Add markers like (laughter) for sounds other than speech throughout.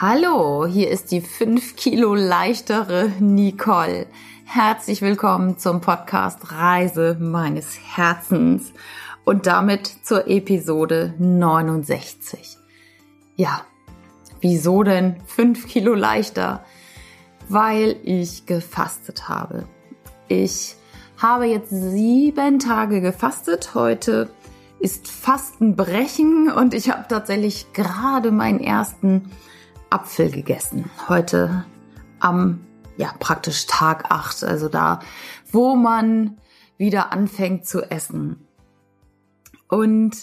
Hallo, hier ist die 5 Kilo leichtere Nicole. Herzlich willkommen zum Podcast Reise meines Herzens und damit zur Episode 69. Ja, wieso denn 5 Kilo leichter? Weil ich gefastet habe. Ich habe jetzt sieben Tage gefastet. Heute ist Fastenbrechen und ich habe tatsächlich gerade meinen ersten Apfel gegessen. Heute am, ja, praktisch Tag 8, also da, wo man wieder anfängt zu essen. Und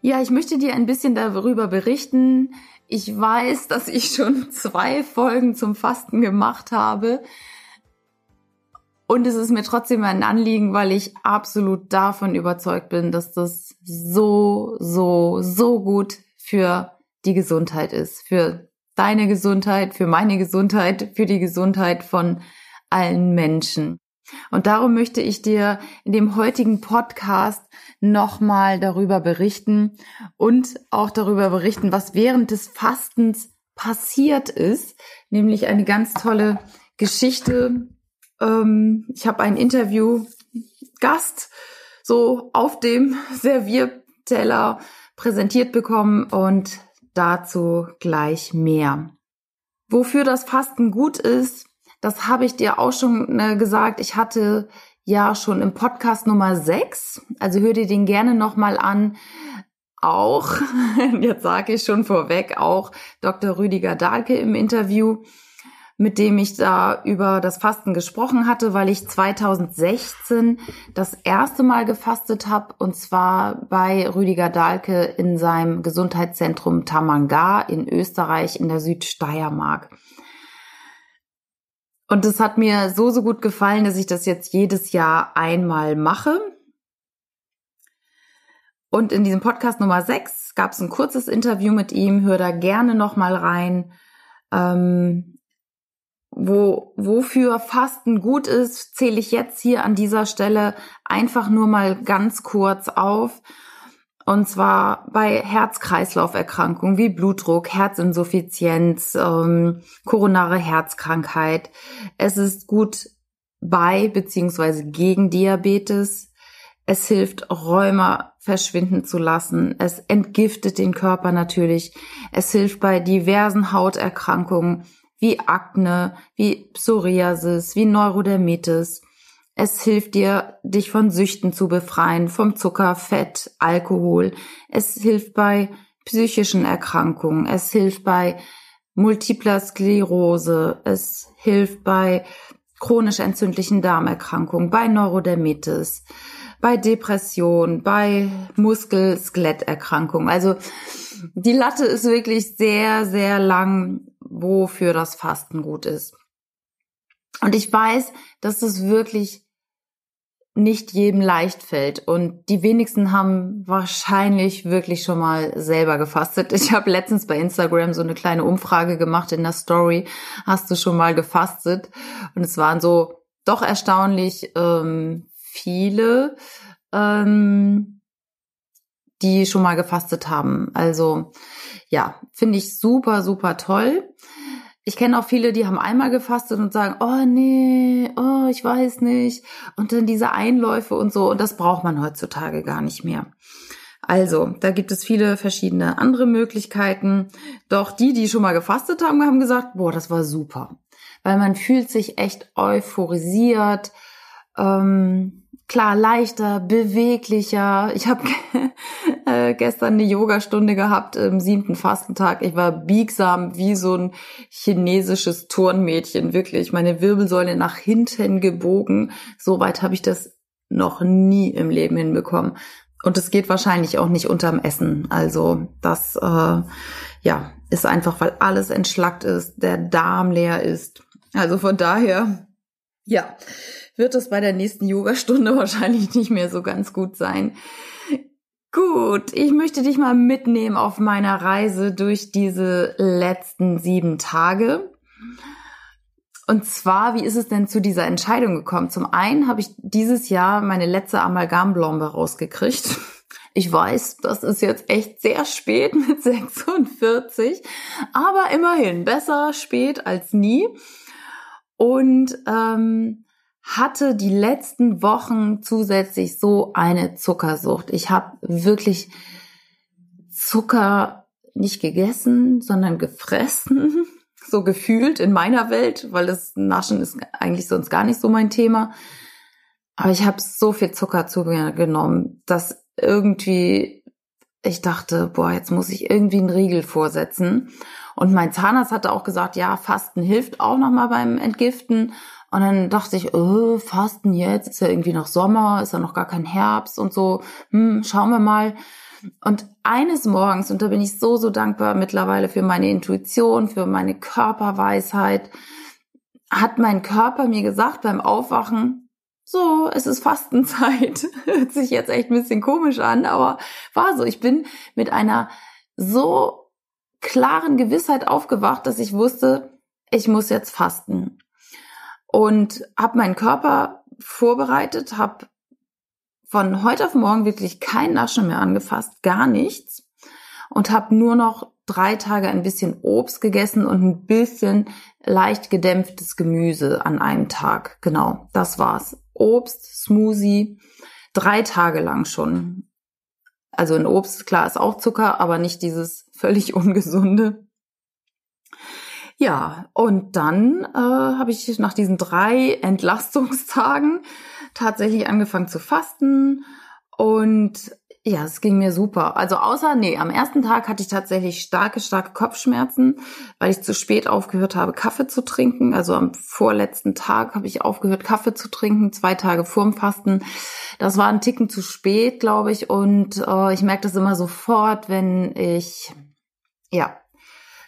ja, ich möchte dir ein bisschen darüber berichten. Ich weiß, dass ich schon (laughs) zwei Folgen zum Fasten gemacht habe. Und es ist mir trotzdem ein Anliegen, weil ich absolut davon überzeugt bin, dass das so, so, so gut für die Gesundheit ist, für deine Gesundheit, für meine Gesundheit, für die Gesundheit von allen Menschen. Und darum möchte ich dir in dem heutigen Podcast nochmal darüber berichten und auch darüber berichten, was während des Fastens passiert ist, nämlich eine ganz tolle Geschichte. Ähm, ich habe ein Interview Gast so auf dem (laughs) Servierteller präsentiert bekommen und dazu gleich mehr. Wofür das Fasten gut ist, das habe ich dir auch schon äh, gesagt. Ich hatte ja schon im Podcast Nummer 6, also hör dir den gerne nochmal an. Auch, (laughs) jetzt sage ich schon vorweg, auch Dr. Rüdiger Dahlke im Interview mit dem ich da über das Fasten gesprochen hatte, weil ich 2016 das erste Mal gefastet habe und zwar bei Rüdiger Dahlke in seinem Gesundheitszentrum Tamanga in Österreich in der Südsteiermark. Und es hat mir so, so gut gefallen, dass ich das jetzt jedes Jahr einmal mache. Und in diesem Podcast Nummer 6 gab es ein kurzes Interview mit ihm. Hör da gerne nochmal rein. Ähm, wo, wofür Fasten gut ist, zähle ich jetzt hier an dieser Stelle einfach nur mal ganz kurz auf. Und zwar bei Herz-Kreislauf-Erkrankungen wie Blutdruck, Herzinsuffizienz, ähm, koronare Herzkrankheit. Es ist gut bei beziehungsweise gegen Diabetes. Es hilft, Rheuma verschwinden zu lassen. Es entgiftet den Körper natürlich. Es hilft bei diversen Hauterkrankungen wie Akne, wie Psoriasis, wie Neurodermitis. Es hilft dir, dich von Süchten zu befreien, vom Zucker, Fett, Alkohol. Es hilft bei psychischen Erkrankungen. Es hilft bei multipler Sklerose. Es hilft bei chronisch entzündlichen Darmerkrankungen, bei Neurodermitis, bei Depression, bei Muskel-Skeletterkrankungen. Also die Latte ist wirklich sehr, sehr lang, wofür das Fasten gut ist. Und ich weiß, dass es wirklich nicht jedem leicht fällt. Und die wenigsten haben wahrscheinlich wirklich schon mal selber gefastet. Ich habe letztens bei Instagram so eine kleine Umfrage gemacht in der Story. Hast du schon mal gefastet? Und es waren so doch erstaunlich ähm, viele, ähm, die schon mal gefastet haben. Also ja, finde ich super, super toll. Ich kenne auch viele, die haben einmal gefastet und sagen, oh nee, oh, ich weiß nicht. Und dann diese Einläufe und so. Und das braucht man heutzutage gar nicht mehr. Also, da gibt es viele verschiedene andere Möglichkeiten. Doch die, die schon mal gefastet haben, haben gesagt, boah, das war super. Weil man fühlt sich echt euphorisiert. Ähm, klar leichter, beweglicher. Ich habe (laughs) äh, gestern eine Yogastunde gehabt im siebten Fastentag. Ich war biegsam wie so ein chinesisches Turnmädchen, wirklich. Meine Wirbelsäule nach hinten gebogen. So weit habe ich das noch nie im Leben hinbekommen. Und es geht wahrscheinlich auch nicht unterm Essen. Also das äh, ja ist einfach, weil alles entschlackt ist, der Darm leer ist. Also von daher, ja, wird es bei der nächsten Yogastunde (laughs) wahrscheinlich nicht mehr so ganz gut sein. Gut, ich möchte dich mal mitnehmen auf meiner Reise durch diese letzten sieben Tage. Und zwar, wie ist es denn zu dieser Entscheidung gekommen? Zum einen habe ich dieses Jahr meine letzte Amalgamblombe rausgekriegt. Ich weiß, das ist jetzt echt sehr spät (laughs) mit 46, aber immerhin besser spät als nie. Und ähm, hatte die letzten Wochen zusätzlich so eine Zuckersucht. Ich habe wirklich Zucker nicht gegessen, sondern gefressen, (laughs) so gefühlt in meiner Welt, weil das Naschen ist eigentlich sonst gar nicht so mein Thema. Aber ich habe so viel Zucker zu mir genommen, dass irgendwie ich dachte, boah, jetzt muss ich irgendwie einen Riegel vorsetzen. Und mein Zahnarzt hatte auch gesagt, ja, Fasten hilft auch nochmal beim Entgiften. Und dann dachte ich, oh, Fasten jetzt, ist ja irgendwie noch Sommer, ist ja noch gar kein Herbst und so. Hm, schauen wir mal. Und eines Morgens, und da bin ich so, so dankbar mittlerweile für meine Intuition, für meine Körperweisheit, hat mein Körper mir gesagt beim Aufwachen, so, es ist Fastenzeit. (laughs) Hört sich jetzt echt ein bisschen komisch an, aber war so. Ich bin mit einer so klaren Gewissheit aufgewacht, dass ich wusste, ich muss jetzt fasten. Und habe meinen Körper vorbereitet, habe von heute auf morgen wirklich kein Naschen mehr angefasst, gar nichts. Und habe nur noch drei Tage ein bisschen Obst gegessen und ein bisschen leicht gedämpftes Gemüse an einem Tag. Genau, das war's. Obst, Smoothie, drei Tage lang schon. Also ein Obst, klar, ist auch Zucker, aber nicht dieses völlig (laughs) ungesunde. Ja, und dann äh, habe ich nach diesen drei Entlastungstagen tatsächlich angefangen zu fasten und ja, es ging mir super. Also außer, nee, am ersten Tag hatte ich tatsächlich starke, starke Kopfschmerzen, weil ich zu spät aufgehört habe, Kaffee zu trinken. Also am vorletzten Tag habe ich aufgehört, Kaffee zu trinken, zwei Tage vorm Fasten. Das war ein Ticken zu spät, glaube ich. Und äh, ich merke das immer sofort, wenn ich, ja,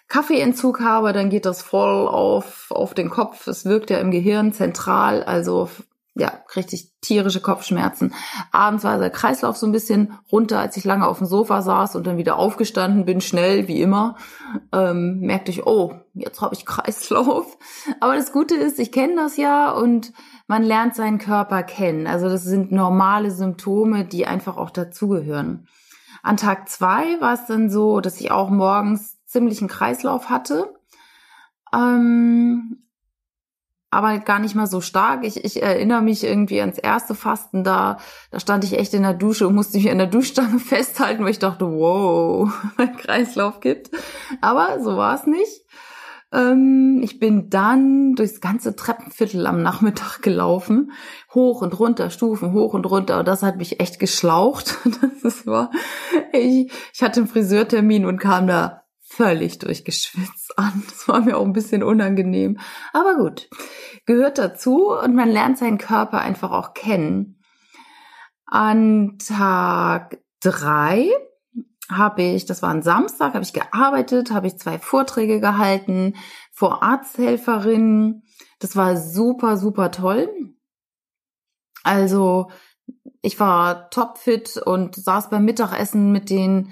Kaffeeentzug habe, dann geht das voll auf, auf den Kopf. Es wirkt ja im Gehirn zentral, also ja, richtig tierische Kopfschmerzen. Abends war der Kreislauf so ein bisschen runter, als ich lange auf dem Sofa saß und dann wieder aufgestanden bin, schnell wie immer. Ähm, merkte ich, oh, jetzt habe ich Kreislauf. (laughs) Aber das Gute ist, ich kenne das ja und man lernt seinen Körper kennen. Also das sind normale Symptome, die einfach auch dazugehören. An Tag zwei war es dann so, dass ich auch morgens ziemlichen Kreislauf hatte. Ähm, aber gar nicht mal so stark. Ich, ich erinnere mich irgendwie ans erste Fasten da, da stand ich echt in der Dusche und musste mich an der Duschstange (laughs) festhalten, weil ich dachte, wow, (laughs) mein Kreislauf gibt. Aber so war es nicht. Ähm, ich bin dann durchs ganze Treppenviertel am Nachmittag gelaufen, hoch und runter, Stufen hoch und runter. Und das hat mich echt geschlaucht. (laughs) Das war, ich, ich hatte einen Friseurtermin und kam da völlig durchgeschwitzt an. Das war mir auch ein bisschen unangenehm. Aber gut, gehört dazu und man lernt seinen Körper einfach auch kennen. An Tag drei habe ich, das war ein Samstag, habe ich gearbeitet, habe ich zwei Vorträge gehalten vor Arzthelferinnen. Das war super, super toll. Also ich war topfit und saß beim Mittagessen mit den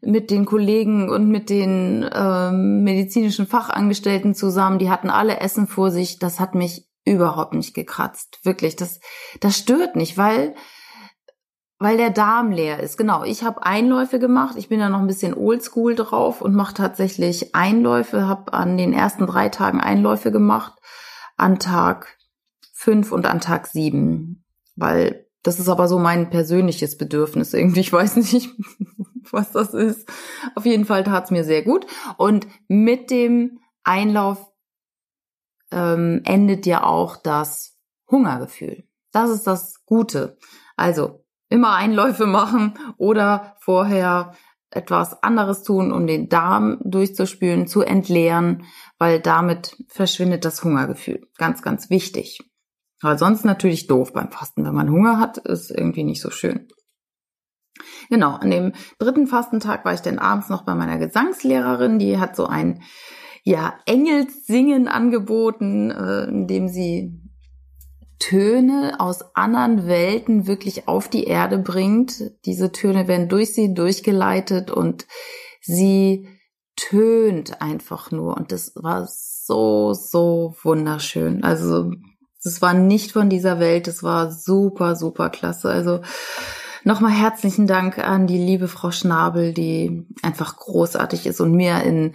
mit den Kollegen und mit den ähm, medizinischen Fachangestellten zusammen. Die hatten alle Essen vor sich. Das hat mich überhaupt nicht gekratzt. Wirklich, das das stört nicht, weil weil der Darm leer ist. Genau, ich habe Einläufe gemacht. Ich bin da noch ein bisschen oldschool drauf und mache tatsächlich Einläufe. Habe an den ersten drei Tagen Einläufe gemacht, an Tag fünf und an Tag sieben, weil das ist aber so mein persönliches Bedürfnis irgendwie. Ich weiß nicht, (laughs) was das ist. Auf jeden Fall tat's mir sehr gut. Und mit dem Einlauf ähm, endet ja auch das Hungergefühl. Das ist das Gute. Also immer Einläufe machen oder vorher etwas anderes tun, um den Darm durchzuspülen, zu entleeren, weil damit verschwindet das Hungergefühl. Ganz, ganz wichtig. Aber sonst natürlich doof beim Fasten. Wenn man Hunger hat, ist irgendwie nicht so schön. Genau, an dem dritten Fastentag war ich dann abends noch bei meiner Gesangslehrerin. Die hat so ein, ja, Engelssingen angeboten, äh, in dem sie Töne aus anderen Welten wirklich auf die Erde bringt. Diese Töne werden durch sie durchgeleitet und sie tönt einfach nur. Und das war so, so wunderschön. Also das war nicht von dieser Welt, das war super, super klasse. Also Nochmal herzlichen Dank an die liebe Frau Schnabel, die einfach großartig ist und mir in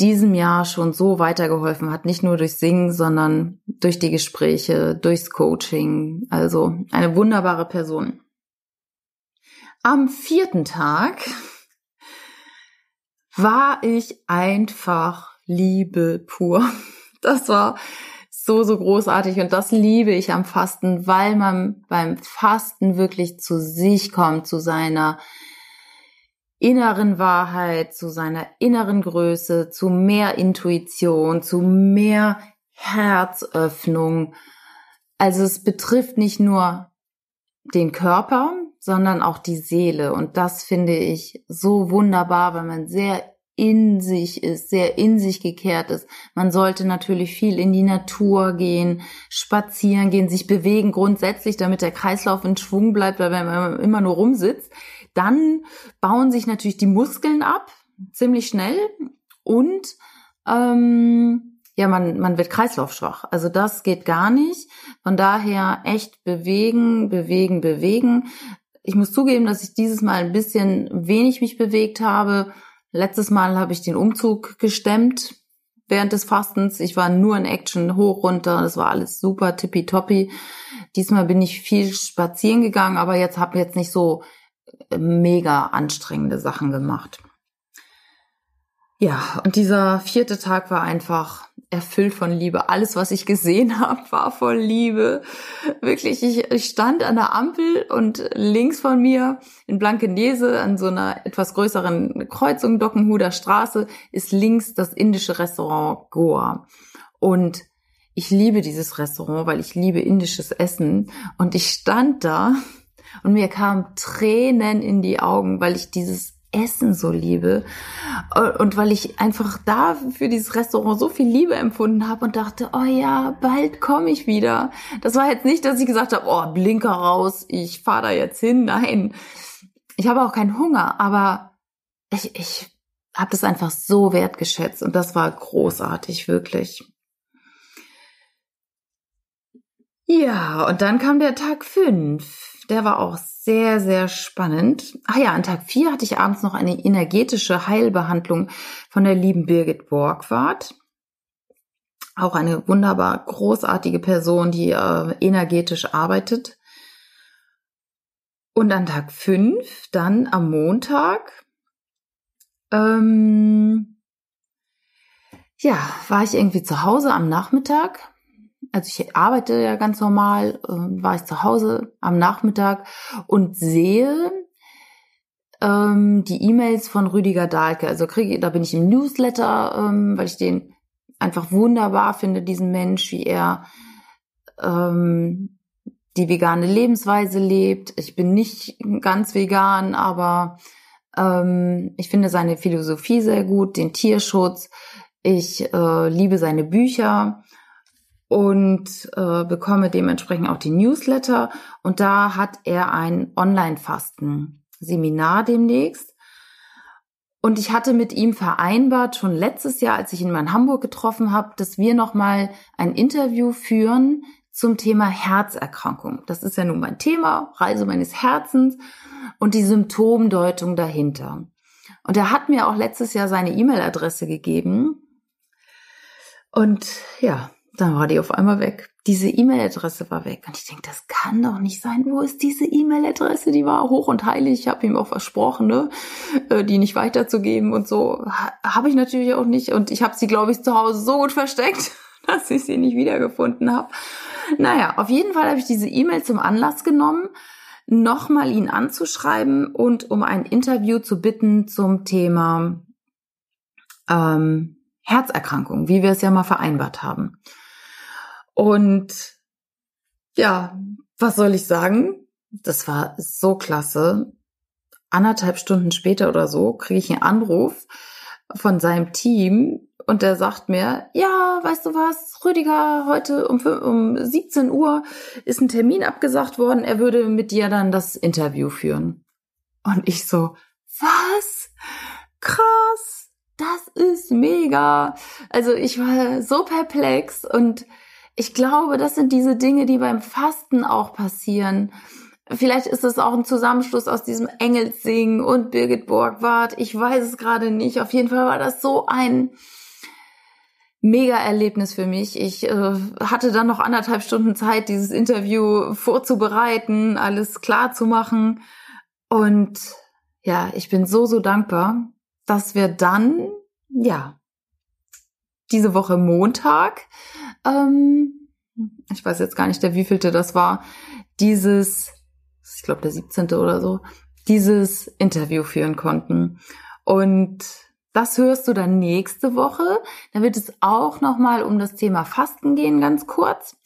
diesem Jahr schon so weitergeholfen hat. Nicht nur durch Singen, sondern durch die Gespräche, durchs Coaching. Also eine wunderbare Person. Am vierten Tag war ich einfach Liebe pur. Das war so, so großartig und das liebe ich am Fasten, weil man beim Fasten wirklich zu sich kommt, zu seiner inneren Wahrheit, zu seiner inneren Größe, zu mehr Intuition, zu mehr Herzöffnung. Also es betrifft nicht nur den Körper, sondern auch die Seele. Und das finde ich so wunderbar, weil man sehr in sich ist, sehr in sich gekehrt ist. Man sollte natürlich viel in die Natur gehen, spazieren gehen, sich bewegen grundsätzlich, damit der Kreislauf in Schwung bleibt, weil wenn man immer nur rumsitzt, dann bauen sich natürlich die Muskeln ab, ziemlich schnell und ähm, ja, man, man wird kreislaufschwach. Also das geht gar nicht. Von daher echt bewegen, bewegen, bewegen. Ich muss zugeben, dass ich dieses Mal ein bisschen wenig mich bewegt habe Letztes Mal habe ich den Umzug gestemmt während des Fastens. Ich war nur in Action hoch runter. Das war alles super tippitoppi. Diesmal bin ich viel spazieren gegangen, aber jetzt habe jetzt nicht so äh, mega anstrengende Sachen gemacht. Ja, und dieser vierte Tag war einfach erfüllt von Liebe. Alles, was ich gesehen (laughs) habe, war voll Liebe. Wirklich, ich, ich stand an der Ampel und links von mir in Blankenese an so einer etwas größeren Kreuzung Dockenhuder Straße ist links das indische Restaurant Goa. Und ich liebe dieses Restaurant, weil ich liebe indisches Essen. Und ich stand da und mir kamen Tränen in die Augen, weil ich dieses Essen so liebe und weil ich einfach da für dieses Restaurant so viel Liebe empfunden habe und dachte, oh ja, bald komme ich wieder. Das war jetzt nicht, dass ich gesagt habe, oh, Blinker raus, ich fahre da jetzt hin. Nein, ich habe auch keinen Hunger, aber ich, ich habe das einfach so wertgeschätzt und das war großartig, wirklich. Ja, und dann kam der Tag fünf. Der war auch sehr, sehr spannend. Ah ja, an Tag vier hatte ich abends noch eine energetische Heilbehandlung von der lieben Birgit Borgwart. Auch eine wunderbar großartige Person, die äh, energetisch arbeitet. Und an Tag fünf, dann am Montag, ähm, ja, war ich irgendwie zu Hause am Nachmittag also ich arbeite ja ganz normal, äh, war ich zu Hause am Nachmittag und sehe ähm, die E-Mails von Rüdiger Dahlke. Also kriege, da bin ich im Newsletter, ähm, weil ich den einfach wunderbar finde, diesen Mensch, wie er ähm, die vegane Lebensweise lebt. Ich bin nicht ganz vegan, aber ähm, ich finde seine Philosophie sehr gut, den Tierschutz. Ich äh, liebe seine Bücher und äh, bekomme dementsprechend auch die Newsletter. Und da hat er ein Online-Fasten-Seminar demnächst. Und ich hatte mit ihm vereinbart, schon letztes Jahr, als ich ihn mal in Hamburg getroffen habe, dass wir nochmal ein Interview führen zum Thema Herzerkrankung. Das ist ja nun mein Thema, Reise meines Herzens und die Symptomdeutung dahinter. Und er hat mir auch letztes Jahr seine E-Mail-Adresse gegeben. Und ja, dann war die auf einmal weg. Diese E-Mail-Adresse war weg. Und ich denke, das kann doch nicht sein. Wo ist diese E-Mail-Adresse? Die war hoch und heilig. Ich habe ihm auch versprochen, ne, äh, die nicht weiterzugeben und so. Habe ich natürlich auch nicht. Und ich habe sie, glaube ich, zu Hause so gut versteckt, (laughs) dass ich sie nicht wiedergefunden habe. Naja, auf jeden Fall habe ich diese E-Mail zum Anlass genommen, nochmal ihn anzuschreiben und um ein Interview zu bitten zum Thema ähm, Herzerkrankung, wie wir es ja mal vereinbart haben. Und ja, was soll ich sagen? Das war so klasse. Anderthalb Stunden später oder so kriege ich einen Anruf von seinem Team und der sagt mir, ja, weißt du was, Rüdiger, heute um, um 17 Uhr ist ein Termin abgesagt worden, er würde mit dir dann das Interview führen. Und ich so, was? Krass, das ist mega. Also ich war so perplex und ich glaube, das sind diese Dinge, die beim Fasten auch passieren. Vielleicht ist es auch ein Zusammenschluss aus diesem Engelsing und Birgit Borgward. Ich weiß es gerade nicht. Auf jeden Fall war das so ein Mega-Erlebnis für mich. Ich äh, hatte dann noch anderthalb Stunden Zeit, dieses Interview vorzubereiten, alles klar zu machen. Und ja, ich bin so, so dankbar, dass wir dann, ja, diese Woche Montag, ähm, ich weiß jetzt gar nicht, der wievielte das war, dieses ich glaube der 17. oder so, dieses Interview führen konnten. Und das hörst du dann nächste Woche. Da wird es auch nochmal um das Thema Fasten gehen, ganz kurz.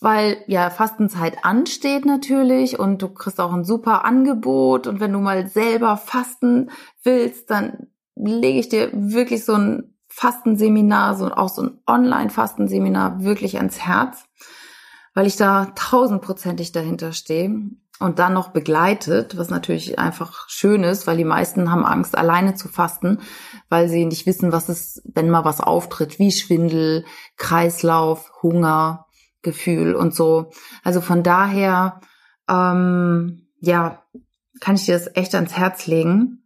Weil ja Fastenzeit ansteht natürlich und du kriegst auch ein super Angebot. Und wenn du mal selber fasten willst, dann lege ich dir wirklich so ein Fastenseminar, so auch so ein Online-Fastenseminar wirklich ans Herz, weil ich da tausendprozentig dahinter stehe und dann noch begleitet, was natürlich einfach schön ist, weil die meisten haben Angst, alleine zu fasten, weil sie nicht wissen, was ist, wenn mal was auftritt, wie Schwindel, Kreislauf, Hunger, Gefühl und so. Also von daher, ähm, ja, kann ich dir das echt ans Herz legen.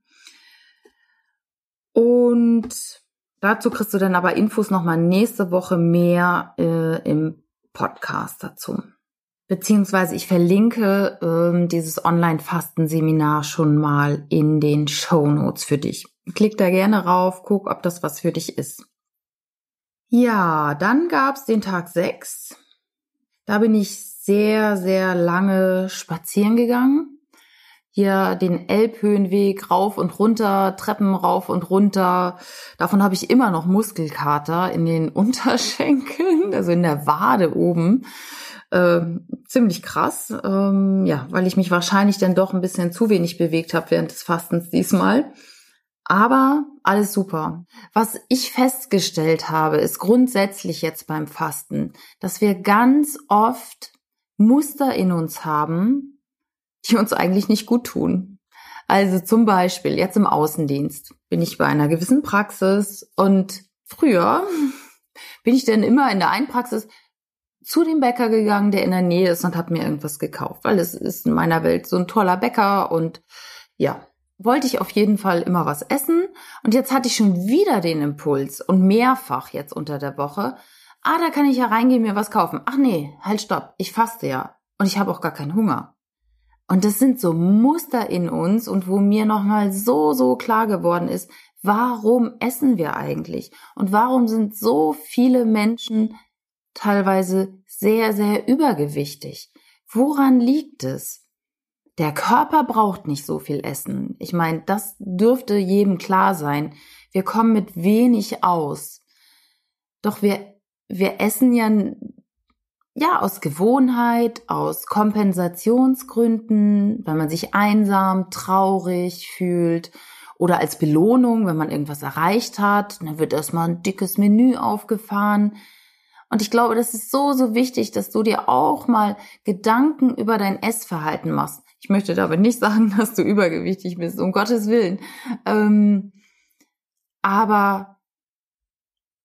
Und dazu kriegst du dann aber Infos nochmal nächste Woche mehr äh, im Podcast dazu. Beziehungsweise ich verlinke ähm, dieses Online-Fastenseminar schon mal in den Show Notes für dich. Klick da gerne rauf, guck, ob das was für dich ist. Ja, dann gab's den Tag 6. Da bin ich sehr, sehr lange spazieren gegangen. Hier den Elbhöhenweg rauf und runter, Treppen rauf und runter. Davon habe ich immer noch Muskelkater in den (laughs) Unterschenkeln, also in der Wade oben äh, ziemlich krass, ähm, ja, weil ich mich wahrscheinlich dann doch ein bisschen zu wenig bewegt habe während des Fastens diesmal. Aber alles super. Was ich festgestellt habe, ist grundsätzlich jetzt beim Fasten, dass wir ganz oft Muster in uns haben, die uns eigentlich nicht gut tun. Also zum Beispiel jetzt im Außendienst bin ich bei einer gewissen Praxis und früher (laughs) bin ich dann immer in der einen Praxis zu dem Bäcker gegangen, der in der Nähe ist und habe mir irgendwas gekauft, weil es ist in meiner Welt so ein toller Bäcker und ja, wollte ich auf jeden Fall immer was essen und jetzt hatte ich schon wieder den Impuls und mehrfach jetzt unter der Woche, ah, da kann ich ja reingehen, mir was kaufen. Ach nee, halt stopp, ich faste ja und ich habe auch gar keinen Hunger. Und das sind so Muster in uns und wo mir nochmal so, so klar geworden ist, warum essen wir eigentlich? Und warum sind so viele Menschen teilweise sehr, sehr übergewichtig. Woran liegt es? Der Körper braucht nicht so viel Essen. Ich meine, das dürfte jedem klar sein. Wir kommen mit wenig aus. Doch wir, wir essen ja, ja, aus Gewohnheit, aus Kompensationsgründen, weil man sich einsam, traurig fühlt oder als Belohnung, wenn man irgendwas erreicht hat. Dann wird erstmal ein dickes Menü aufgefahren. Und ich glaube, das ist so, so wichtig, dass du dir auch mal Gedanken über dein Essverhalten machst. Ich möchte dabei nicht (laughs) sagen, dass du übergewichtig bist, um Gottes Willen. Ähm, aber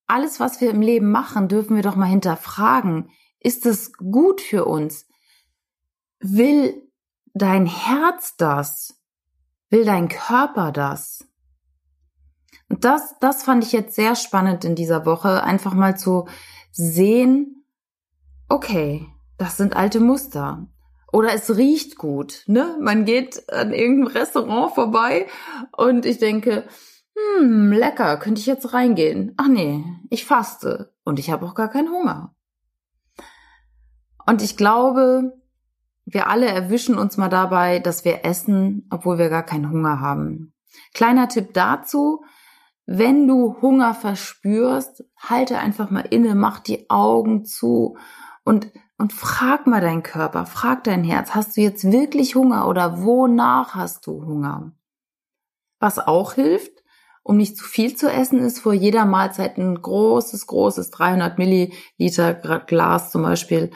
alles, was wir im Leben machen, dürfen wir doch mal hinterfragen. Ist es gut für uns? Will dein Herz das? Will dein Körper das? Und das, das fand ich jetzt sehr spannend in dieser Woche, einfach mal zu sehen, okay, das sind alte Muster. Oder es riecht gut, ne? Man geht an irgendeinem Restaurant vorbei und ich denke, hm, lecker, könnte ich jetzt reingehen? Ach nee, ich faste und ich habe auch gar keinen Hunger. Und ich glaube, wir alle erwischen uns mal dabei, dass wir essen, obwohl wir gar keinen Hunger haben. Kleiner Tipp dazu, wenn du Hunger verspürst, halte einfach mal inne, mach die Augen zu und, und frag mal deinen Körper, frag dein Herz, hast du jetzt wirklich Hunger oder wonach hast du Hunger? Was auch hilft, um nicht zu viel zu essen, ist vor jeder Mahlzeit ein großes, großes 300 Milliliter Glas zum Beispiel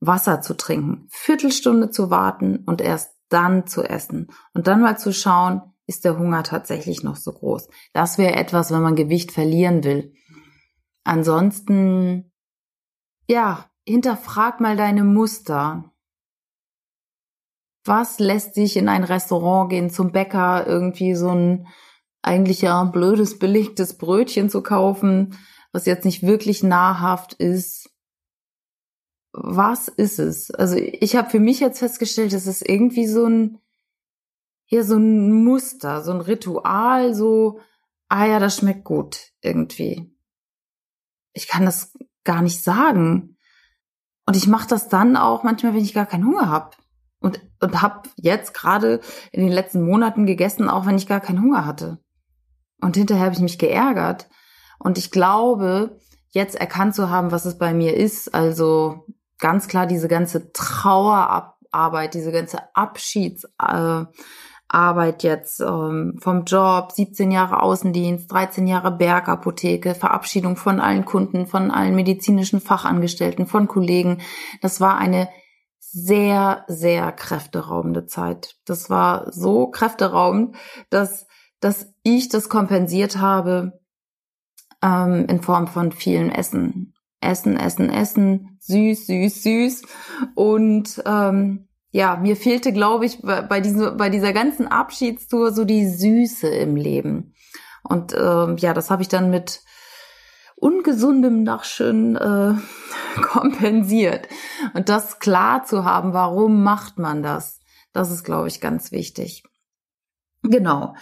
Wasser zu trinken, Viertelstunde zu warten und erst dann zu essen und dann mal zu schauen, ist der Hunger tatsächlich noch so groß. Das wäre etwas, wenn man Gewicht verlieren will. Ansonsten, ja, hinterfrag mal deine Muster. Was lässt sich in ein Restaurant gehen, zum Bäcker, irgendwie so ein eigentlich ja blödes, belegtes Brötchen zu kaufen, was jetzt nicht wirklich nahrhaft ist? Was ist es? Also ich habe für mich jetzt festgestellt, es ist irgendwie so ein, hier so ein Muster, so ein Ritual, so, ah ja, das schmeckt gut irgendwie. Ich kann das gar nicht sagen. Und ich mache das dann auch manchmal, wenn ich gar keinen Hunger habe. Und, und habe jetzt gerade in den letzten Monaten gegessen, auch wenn ich gar keinen Hunger hatte. Und hinterher habe ich mich geärgert. Und ich glaube, jetzt erkannt zu haben, was es bei mir ist, also ganz klar diese ganze Trauerarbeit, diese ganze Abschiedsarbeit jetzt ähm, vom Job, 17 Jahre Außendienst, 13 Jahre Bergapotheke, Verabschiedung von allen Kunden, von allen medizinischen Fachangestellten, von Kollegen. Das war eine sehr, sehr kräfteraubende Zeit. Das war so kräfteraubend, dass, dass ich das kompensiert habe ähm, in Form von vielen Essen. Essen, Essen, Essen, süß, süß, süß. Und ähm, ja, mir fehlte, glaube ich, bei, diese, bei dieser ganzen Abschiedstour so die Süße im Leben. Und ähm, ja, das habe ich dann mit ungesundem Nachschön äh, (laughs) kompensiert. Und das klar zu haben, warum macht man das, das ist, glaube ich, ganz wichtig. Genau.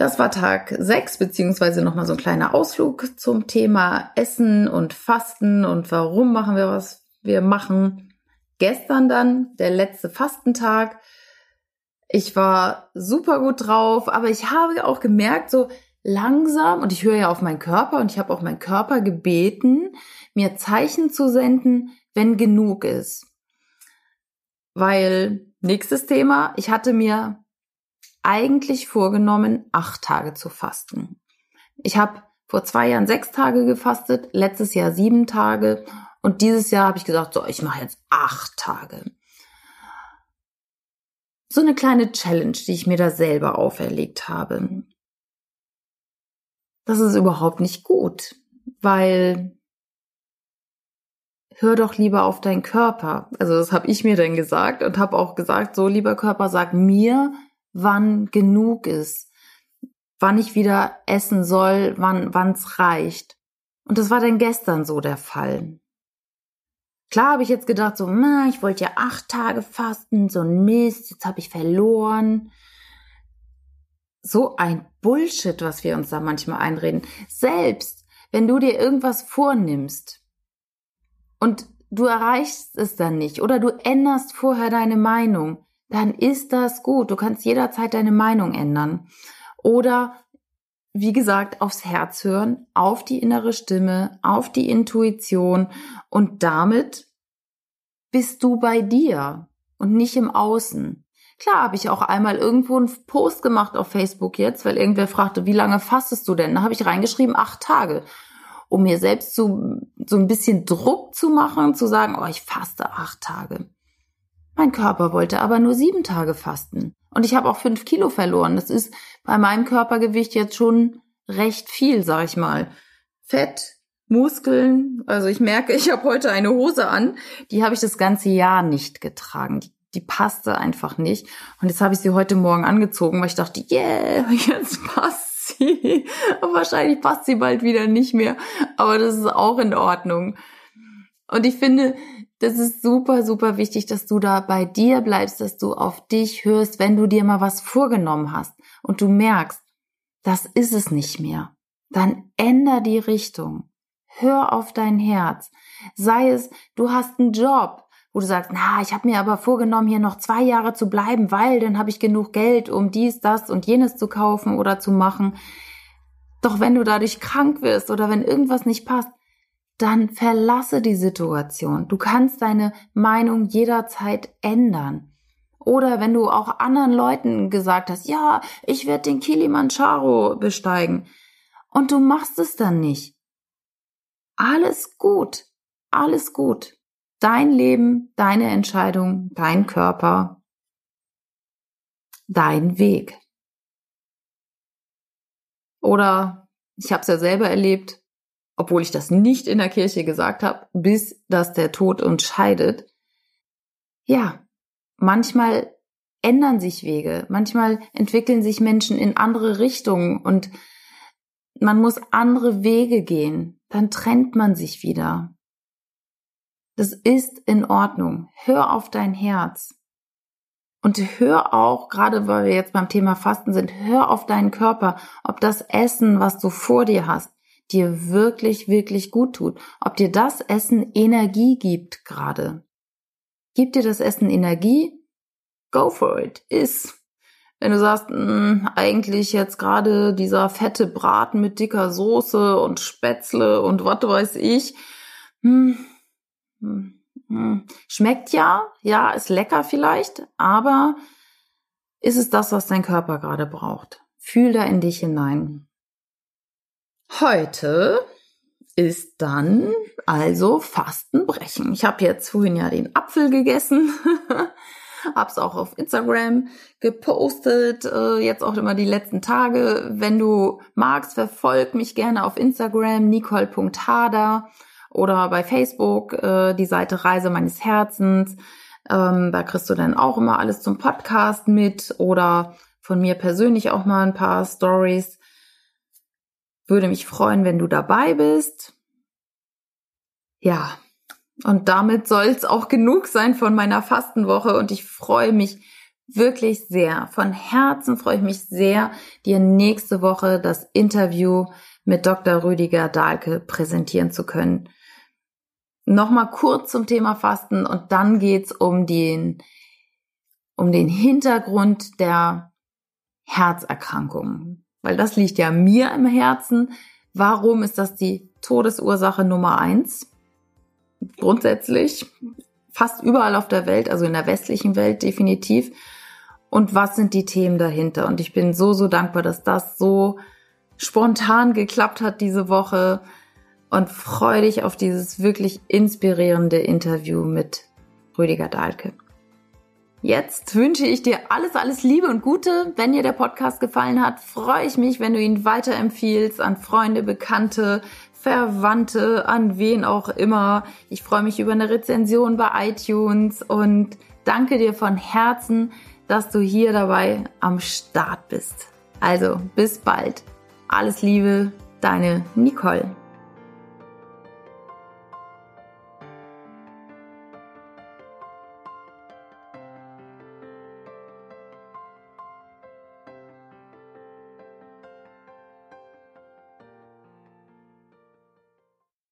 Das war Tag 6, beziehungsweise nochmal so ein kleiner Ausflug zum Thema Essen und Fasten und warum machen wir, was wir machen. Gestern dann, der letzte Fastentag. Ich war super gut drauf, aber ich habe auch gemerkt, so, langsam, und ich höre ja auf meinen Körper und ich habe auch meinen Körper gebeten, mir Zeichen zu senden, wenn genug ist. Weil, nächstes Thema, ich hatte mir eigentlich vorgenommen, acht Tage zu fasten. Ich habe vor zwei Jahren sechs Tage gefastet, letztes Jahr sieben Tage und dieses Jahr habe ich gesagt, so, ich mache jetzt acht Tage. So eine kleine Challenge, die ich mir da selber auferlegt habe das ist überhaupt nicht gut, weil hör doch lieber auf deinen Körper. Also das habe ich mir dann gesagt und habe auch gesagt, so lieber Körper, sag mir, wann genug ist, wann ich wieder essen soll, wann wann's reicht. Und das war dann gestern so der Fall. Klar habe ich jetzt gedacht, so, na, ich wollte ja acht Tage fasten, so ein Mist, jetzt habe ich verloren so ein Bullshit, was wir uns da manchmal einreden. Selbst wenn du dir irgendwas vornimmst und du erreichst es dann nicht oder du änderst vorher deine Meinung, dann ist das gut. Du kannst jederzeit deine Meinung ändern. Oder, wie gesagt, aufs Herz hören, auf die innere Stimme, auf die Intuition und damit bist du bei dir und nicht im Außen. Klar habe ich auch einmal irgendwo einen Post gemacht auf Facebook jetzt, weil irgendwer fragte, wie lange fastest du denn? Da habe ich reingeschrieben, acht Tage. Um mir selbst so, so ein bisschen Druck zu machen, zu sagen, oh, ich faste acht Tage. Mein Körper wollte aber nur sieben Tage fasten. Und ich habe auch fünf Kilo verloren. Das ist bei meinem Körpergewicht jetzt schon recht viel, sag ich mal. Fett, Muskeln. Also ich merke, ich habe heute eine Hose an. Die habe ich das ganze Jahr nicht getragen. Die die passte einfach nicht. Und jetzt habe ich sie heute Morgen angezogen, weil ich dachte, yeah, (laughs) jetzt passt sie. Und wahrscheinlich passt sie bald wieder nicht mehr. Aber das ist auch in Ordnung. Und ich finde, das ist super, super wichtig, dass du da bei dir bleibst, dass du auf dich hörst, wenn du dir mal was vorgenommen hast und du merkst, das ist es nicht mehr. Dann änder die Richtung. Hör auf dein Herz. Sei es, du hast einen Job, wo du sagst, na, ich habe mir aber vorgenommen, hier noch zwei Jahre zu bleiben, weil dann habe ich genug Geld, um dies, das und jenes zu kaufen oder zu machen. Doch wenn du dadurch krank wirst oder wenn irgendwas nicht passt, dann verlasse die Situation. Du kannst deine Meinung jederzeit ändern. Oder wenn du auch anderen Leuten gesagt hast, ja, ich werde den Kilimanjaro besteigen und du machst es dann nicht. Alles gut, alles gut. Dein Leben, deine Entscheidung, dein Körper, dein Weg. Oder ich habe es ja selber erlebt, obwohl ich das nicht in der Kirche gesagt habe, bis dass der Tod uns scheidet. Ja, manchmal ändern sich Wege. Manchmal entwickeln sich Menschen in andere Richtungen und man muss andere Wege gehen. Dann trennt man sich wieder. Das ist in Ordnung. Hör auf dein Herz. Und hör auch, gerade weil wir jetzt beim Thema Fasten sind, hör auf deinen Körper, ob das Essen, was du vor dir hast, dir wirklich, wirklich gut tut. Ob dir das Essen Energie gibt gerade. Gibt dir das Essen Energie? Go for it. Iss. Wenn du sagst, mh, hm, eigentlich jetzt gerade dieser fette Braten mit dicker Soße und Spätzle und was weiß ich, hm, hm, hm, schmeckt ja, ja, ist lecker vielleicht, aber ist es das, was dein Körper gerade braucht? Fühl da in dich hinein. Heute ist dann also Fastenbrechen. Ich habe jetzt vorhin ja den Apfel gegessen (laughs) Hab's auch auf Instagram gepostet, äh, jetzt auch immer die letzten Tage. Wenn du magst, verfolg mich gerne auf Instagram, nicole.hader oder bei Facebook äh, die Seite Reise meines Herzens. Ähm, da kriegst du dann auch immer alles zum Podcast mit oder von mir persönlich auch mal ein paar Stories. Würde mich freuen, wenn du dabei bist. Ja, und damit soll es auch genug sein von meiner Fastenwoche und ich freue mich wirklich sehr. Von Herzen freue ich mich sehr, dir nächste Woche das Interview mit Dr. Rüdiger Dahlke präsentieren zu können. Nochmal kurz zum Thema Fasten und dann geht's um den, um den Hintergrund der Herzerkrankungen. Weil das liegt ja mir im Herzen. Warum ist das die Todesursache Nummer eins? grundsätzlich, fast überall auf der Welt, also in der westlichen Welt definitiv. Und was sind die Themen dahinter? Und ich bin so, so dankbar, dass das so spontan geklappt hat diese Woche und freue dich auf dieses wirklich inspirierende Interview mit Rüdiger Dahlke. Jetzt wünsche ich dir alles, alles Liebe und Gute. Wenn dir der Podcast gefallen hat, freue ich mich, wenn du ihn weiterempfiehlst an Freunde, Bekannte, Verwandte, an wen auch immer. Ich freue mich über eine Rezension bei iTunes und danke dir von Herzen, dass du hier dabei am Start bist. Also bis bald. Alles Liebe, deine Nicole.